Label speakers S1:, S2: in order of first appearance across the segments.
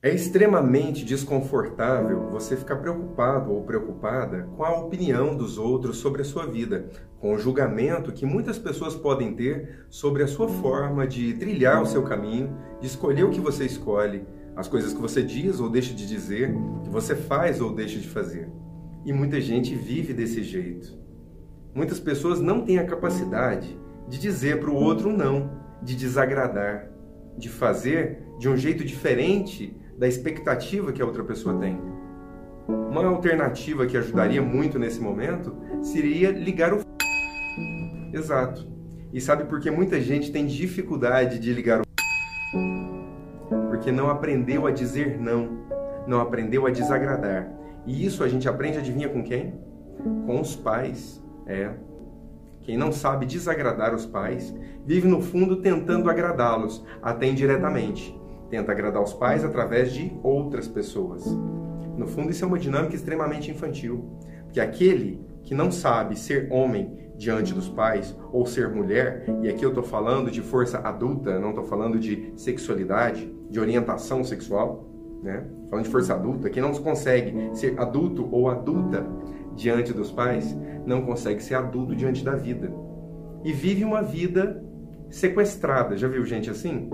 S1: É extremamente desconfortável você ficar preocupado ou preocupada com a opinião dos outros sobre a sua vida, com o julgamento que muitas pessoas podem ter sobre a sua forma de trilhar o seu caminho, de escolher o que você escolhe, as coisas que você diz ou deixa de dizer, que você faz ou deixa de fazer. E muita gente vive desse jeito. Muitas pessoas não têm a capacidade de dizer para o outro não, de desagradar, de fazer de um jeito diferente da expectativa que a outra pessoa tem. Uma alternativa que ajudaria muito nesse momento seria ligar o Exato. E sabe por que muita gente tem dificuldade de ligar o Porque não aprendeu a dizer não, não aprendeu a desagradar. E isso a gente aprende, adivinha com quem? Com os pais. É. Quem não sabe desagradar os pais, vive no fundo tentando agradá-los, até indiretamente tenta agradar os pais através de outras pessoas. No fundo, isso é uma dinâmica extremamente infantil, porque aquele que não sabe ser homem diante dos pais ou ser mulher, e aqui eu estou falando de força adulta, não estou falando de sexualidade, de orientação sexual, né? Falando de força adulta, quem não consegue ser adulto ou adulta diante dos pais, não consegue ser adulto diante da vida. E vive uma vida sequestrada. Já viu gente assim?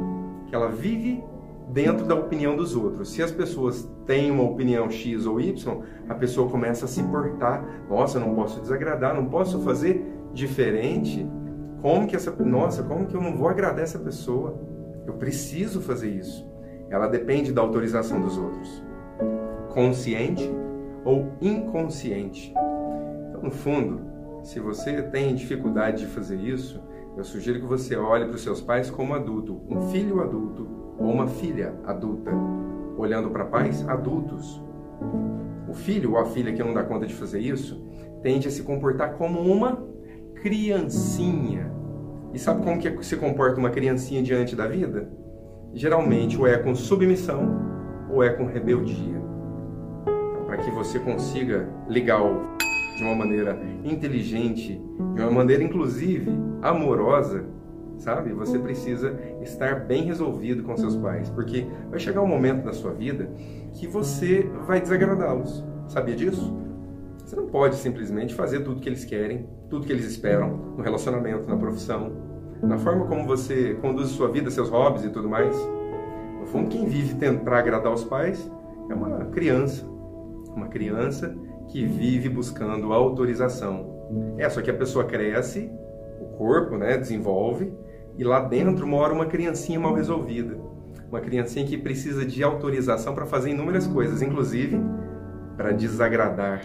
S1: Que ela vive dentro da opinião dos outros. Se as pessoas têm uma opinião X ou Y, a pessoa começa a se portar. Nossa, não posso desagradar, não posso fazer diferente. Como que essa, nossa, como que eu não vou agradar essa pessoa? Eu preciso fazer isso. Ela depende da autorização dos outros. Consciente ou inconsciente. Então, no fundo, se você tem dificuldade de fazer isso, eu sugiro que você olhe para os seus pais como adulto, um filho adulto ou uma filha adulta, olhando para pais adultos. O filho ou a filha que não dá conta de fazer isso tende a se comportar como uma criancinha. E sabe como que se comporta uma criancinha diante da vida? Geralmente ou é com submissão ou é com rebeldia. Para que você consiga ligar o de uma maneira inteligente, de uma maneira inclusive amorosa, sabe? Você precisa estar bem resolvido com seus pais, porque vai chegar um momento da sua vida que você vai desagradá-los. Sabia disso? Você não pode simplesmente fazer tudo que eles querem, tudo que eles esperam no relacionamento, na profissão, na forma como você conduz sua vida, seus hobbies e tudo mais. No fundo, quem vive para agradar os pais é uma criança, uma criança que vive buscando autorização. É, só que a pessoa cresce, o corpo, né, desenvolve, e lá dentro mora uma criancinha mal resolvida. Uma criancinha que precisa de autorização para fazer inúmeras coisas, inclusive para desagradar.